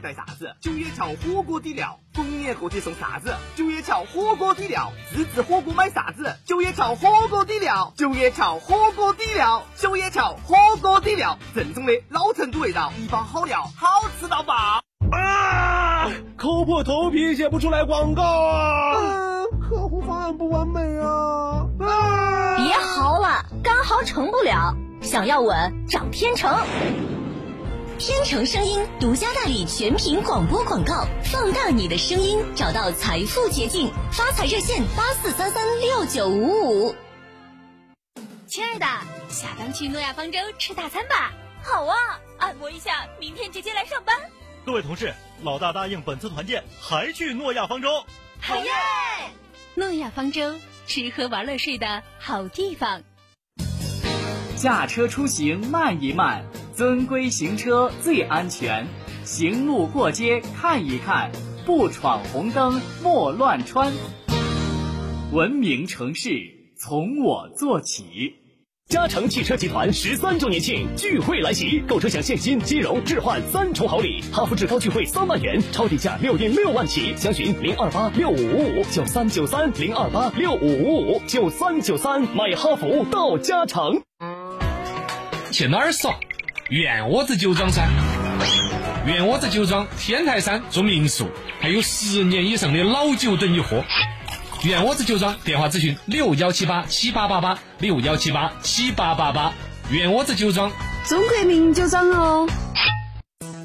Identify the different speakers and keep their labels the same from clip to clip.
Speaker 1: 带啥子？九叶桥火锅底料，逢年过节送啥子？九叶桥火锅底料，自制火锅买啥子？九叶桥火锅底料，九叶桥火锅底料，九叶桥火锅底料，正宗的老成都味道，一包好料，好吃到爆！
Speaker 2: 啊！抠破头皮写不出来广告啊！
Speaker 1: 嗯，客户方案不完美啊！
Speaker 3: 啊！别嚎了，干嚎成不了，想要稳找天成。天成声音独家代理全屏广播广告，放大你的声音，找到财富捷径。发财热线八四三三六九五五。
Speaker 4: 亲爱的，下班去诺亚方舟吃大餐吧。
Speaker 3: 好啊，
Speaker 4: 按摩一下，明天直接来上班。
Speaker 2: 各位同事，老大答应本次团建还去诺亚方舟。
Speaker 4: 好耶！诺亚方舟，吃喝玩乐睡的好地方。
Speaker 5: 驾车出行慢一慢。遵规行车最安全，行路过街看一看，不闯红灯莫乱穿。文明城市从我做起。
Speaker 6: 嘉诚汽车集团十三周年庆聚会来袭，购车享现金、金融、置换三重好礼，哈弗志高聚会三万元，超低价六点六万起，详询零二八六五五五九三九三零二八六五五五九三九三，买哈弗到嘉诚。
Speaker 7: 去哪儿耍？圆窝子酒庄噻，圆窝子酒庄天台山做民宿，还有十年以上的老酒等你喝。圆窝子酒庄电话咨询六幺七八七八八八六幺七八七八八八。圆窝子酒庄，
Speaker 8: 中国名酒庄哦。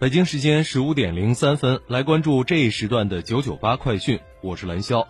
Speaker 9: 北京时间十五点零三分，来关注这一时段的九九八快讯。我是蓝霄。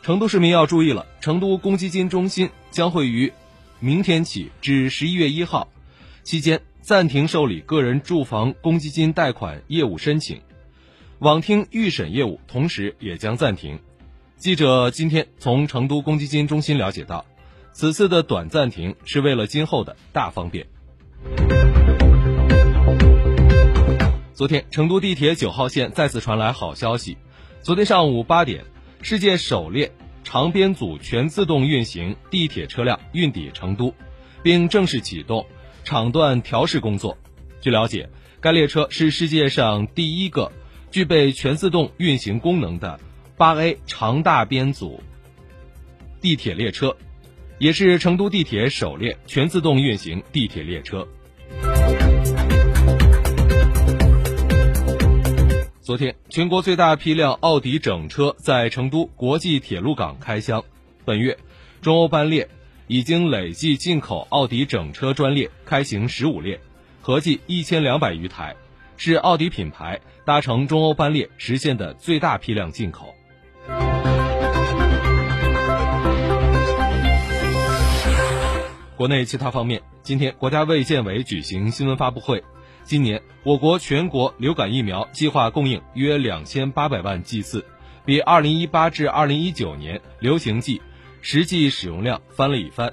Speaker 9: 成都市民要注意了，成都公积金中心将会于明天起至十一月一号期间暂停受理个人住房公积金贷款业务申请，网厅预审业务同时也将暂停。记者今天从成都公积金中心了解到，此次的短暂停是为了今后的大方便。昨天，成都地铁九号线再次传来好消息。昨天上午八点，世界首列长编组全自动运行地铁车辆运抵成都，并正式启动场段调试工作。据了解，该列车是世界上第一个具备全自动运行功能的八 A 长大编组地铁列车，也是成都地铁首列全自动运行地铁列车。昨天，全国最大批量奥迪整车在成都国际铁路港开箱。本月，中欧班列已经累计进口奥迪整车专列开行十五列，合计一千两百余台，是奥迪品牌搭乘中欧班列实现的最大批量进口。国内其他方面，今天国家卫健委举行新闻发布会。今年我国全国流感疫苗计划供应约两千八百万剂次，比二零一八至二零一九年流行季实际使用量翻了一番。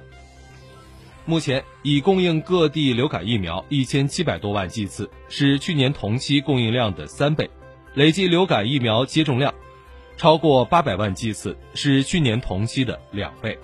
Speaker 9: 目前已供应各地流感疫苗一千七百多万剂次，是去年同期供应量的三倍，累计流感疫苗接种量超过八百万剂次，是去年同期的两倍。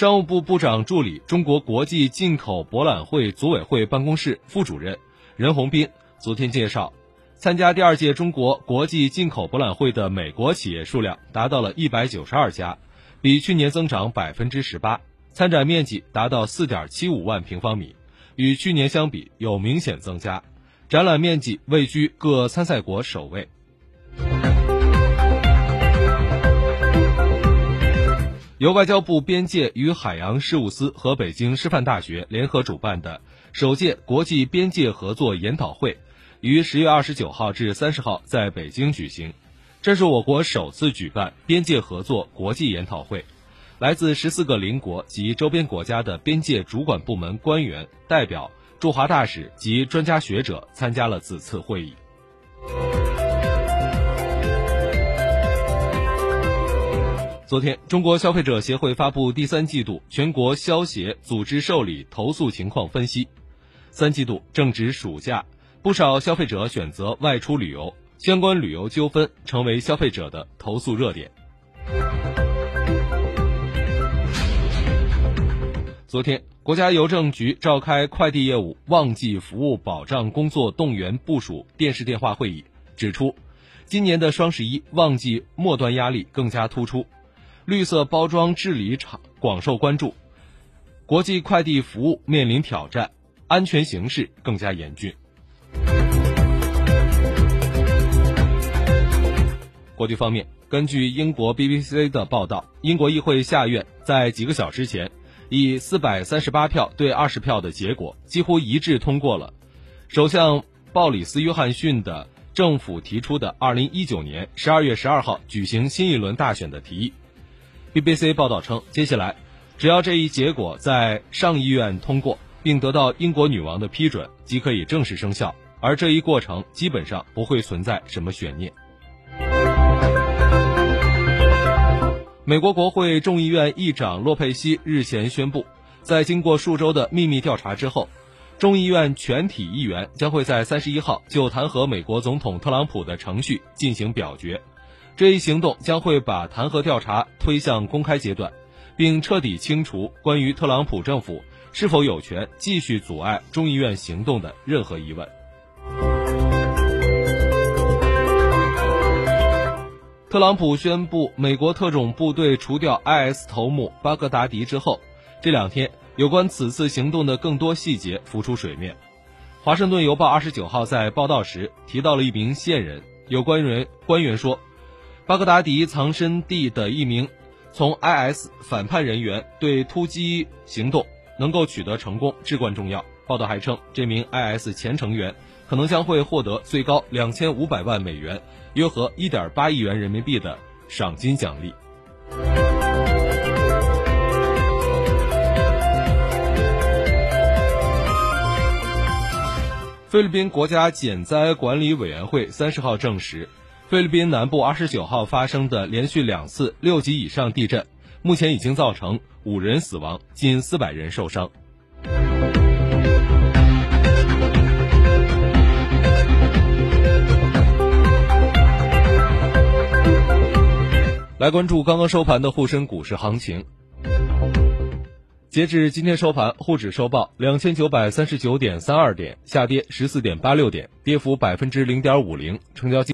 Speaker 9: 商务部部长助理、中国国际进口博览会组委会办公室副主任任洪斌昨天介绍，参加第二届中国国际进口博览会的美国企业数量达到了一百九十二家，比去年增长百分之十八，参展面积达到四点七五万平方米，与去年相比有明显增加，展览面积位居各参赛国首位。由外交部边界与海洋事务司和北京师范大学联合主办的首届国际边界合作研讨会，于十月二十九号至三十号在北京举行。这是我国首次举办边界合作国际研讨会，来自十四个邻国及周边国家的边界主管部门官员、代表、驻华大使及专家学者参加了此次会议。昨天，中国消费者协会发布第三季度全国消协组织受理投诉情况分析。三季度正值暑假，不少消费者选择外出旅游，相关旅游纠纷成为消费者的投诉热点。昨天，国家邮政局召开快递业务旺季服务保障工作动员部署电视电话会议，指出，今年的双十一旺季末端压力更加突出。绿色包装治理厂广受关注，国际快递服务面临挑战，安全形势更加严峻。国际方面，根据英国 BBC 的报道，英国议会下院在几个小时前以四百三十八票对二十票的结果，几乎一致通过了首相鲍里斯·约翰逊的政府提出的二零一九年十二月十二号举行新一轮大选的提议。BBC 报道称，接下来，只要这一结果在上议院通过，并得到英国女王的批准，即可以正式生效。而这一过程基本上不会存在什么悬念。美国国会众议院议长洛佩西日前宣布，在经过数周的秘密调查之后，众议院全体议员将会在三十一号就弹劾美国总统特朗普的程序进行表决。这一行动将会把弹劾调查推向公开阶段，并彻底清除关于特朗普政府是否有权继续阻碍众议院行动的任何疑问。特朗普宣布美国特种部队除掉 IS 头目巴格达迪之后，这两天有关此次行动的更多细节浮出水面。华盛顿邮报二十九号在报道时提到了一名线人，有关员官员说。巴格达迪藏身地的一名从 IS 反叛人员对突击行动能够取得成功至关重要。报道还称，这名 IS 前成员可能将会获得最高两千五百万美元（约合一点八亿元人民币）的赏金奖励。菲律宾国家减灾管理委员会三十号证实。菲律宾南部二十九号发生的连续两次六级以上地震，目前已经造成五人死亡，近四百人受伤。来关注刚刚收盘的沪深股市行情。截至今天收盘，沪指收报两千九百三十九点三二点，下跌十四点八六点，跌幅百分之零点五零，成交金。